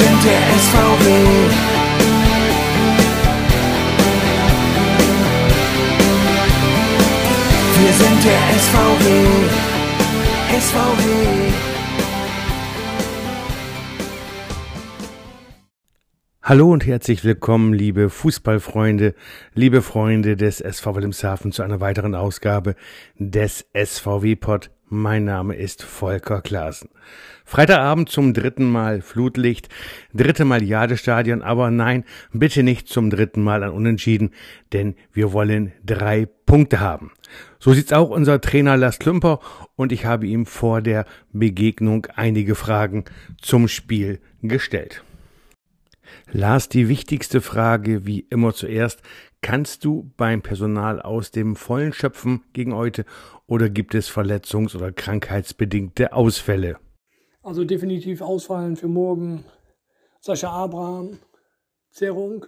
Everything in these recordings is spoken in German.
sind der SVW. Wir sind der SVW. SVW. Hallo und herzlich willkommen, liebe Fußballfreunde, liebe Freunde des SV Wilhelmshaven zu einer weiteren Ausgabe des SVW Pod. Mein Name ist Volker Klaassen. Freitagabend zum dritten Mal Flutlicht, dritte Mal Jadestadion, aber nein, bitte nicht zum dritten Mal an Unentschieden, denn wir wollen drei Punkte haben. So sieht's auch unser Trainer Lars Klümper und ich habe ihm vor der Begegnung einige Fragen zum Spiel gestellt. Lars, die wichtigste Frage, wie immer zuerst, kannst du beim Personal aus dem Vollen schöpfen gegen heute oder gibt es verletzungs- oder krankheitsbedingte Ausfälle? Also definitiv ausfallen für morgen Sascha Abraham, Zerrung.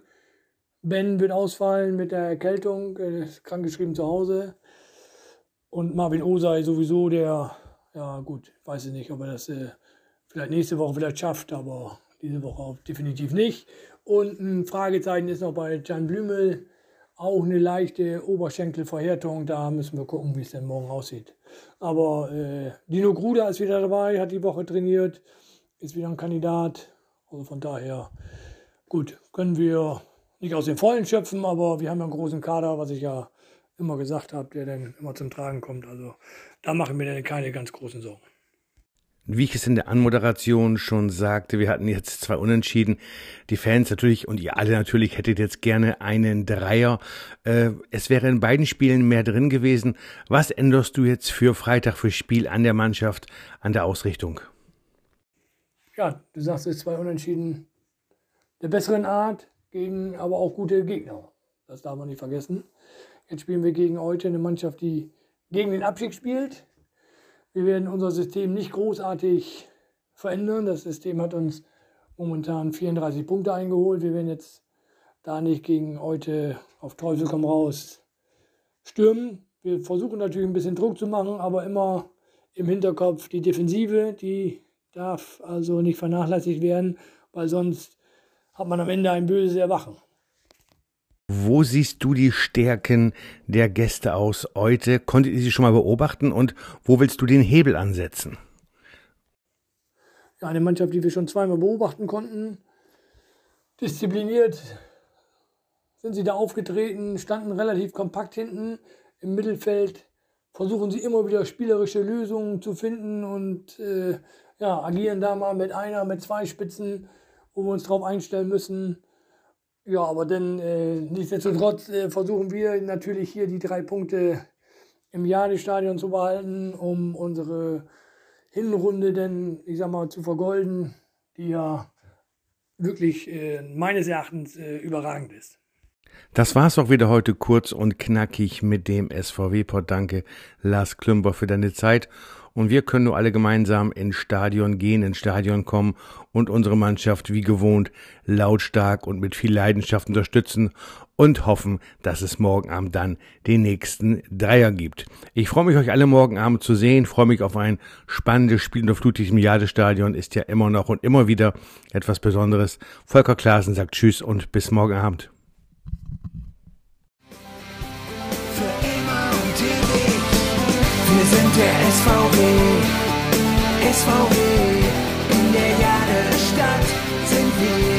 Ben wird ausfallen mit der Erkältung, ist krankgeschrieben zu Hause. Und Marvin Osei sowieso, der, ja gut, weiß ich nicht, ob er das äh, vielleicht nächste Woche vielleicht schafft, aber diese Woche auch definitiv nicht. Und ein Fragezeichen ist noch bei Jan Blümel, auch eine leichte Oberschenkelverhärtung. Da müssen wir gucken, wie es denn morgen aussieht. Aber äh, Dino Gruder ist wieder dabei, hat die Woche trainiert, ist wieder ein Kandidat. Also von daher, gut, können wir nicht aus den Vollen schöpfen, aber wir haben ja einen großen Kader, was ich ja immer gesagt habe, der dann immer zum Tragen kommt. Also da machen wir dann keine ganz großen Sorgen. Wie ich es in der Anmoderation schon sagte, wir hatten jetzt zwei Unentschieden. Die Fans natürlich und ihr alle natürlich hättet jetzt gerne einen Dreier. Äh, es wäre in beiden Spielen mehr drin gewesen. Was änderst du jetzt für Freitag für Spiel an der Mannschaft, an der Ausrichtung? Ja, du sagst es zwei Unentschieden der besseren Art gegen aber auch gute Gegner. Das darf man nicht vergessen. Jetzt spielen wir gegen heute eine Mannschaft, die gegen den Abstieg spielt wir werden unser System nicht großartig verändern. Das System hat uns momentan 34 Punkte eingeholt. Wir werden jetzt da nicht gegen heute auf Teufel komm raus stürmen. Wir versuchen natürlich ein bisschen Druck zu machen, aber immer im Hinterkopf die Defensive, die darf also nicht vernachlässigt werden, weil sonst hat man am Ende ein böses Erwachen. Wo siehst du die Stärken der Gäste aus heute? Konntet ihr sie schon mal beobachten und wo willst du den Hebel ansetzen? Eine Mannschaft, die wir schon zweimal beobachten konnten. Diszipliniert sind sie da aufgetreten, standen relativ kompakt hinten im Mittelfeld, versuchen sie immer wieder spielerische Lösungen zu finden und äh, ja, agieren da mal mit einer, mit zwei Spitzen, wo wir uns darauf einstellen müssen. Ja, aber dann äh, nichtsdestotrotz äh, versuchen wir natürlich hier die drei Punkte im Jadestadion zu behalten, um unsere Hinrunde denn, ich sag mal, zu vergolden, die ja wirklich äh, meines Erachtens äh, überragend ist. Das war's auch wieder heute kurz und knackig mit dem SVW-Pod. Danke, Lars Klümper, für deine Zeit und wir können nur alle gemeinsam ins Stadion gehen, ins Stadion kommen und unsere Mannschaft wie gewohnt lautstark und mit viel Leidenschaft unterstützen und hoffen, dass es morgen Abend dann den nächsten Dreier gibt. Ich freue mich, euch alle morgen Abend zu sehen, freue mich auf ein spannendes Spiel in der Flutig Milliardestadion, ist ja immer noch und immer wieder etwas Besonderes. Volker Klaasen sagt Tschüss und bis morgen Abend. sind der SVW, SVW. In der Jadestadt sind wir.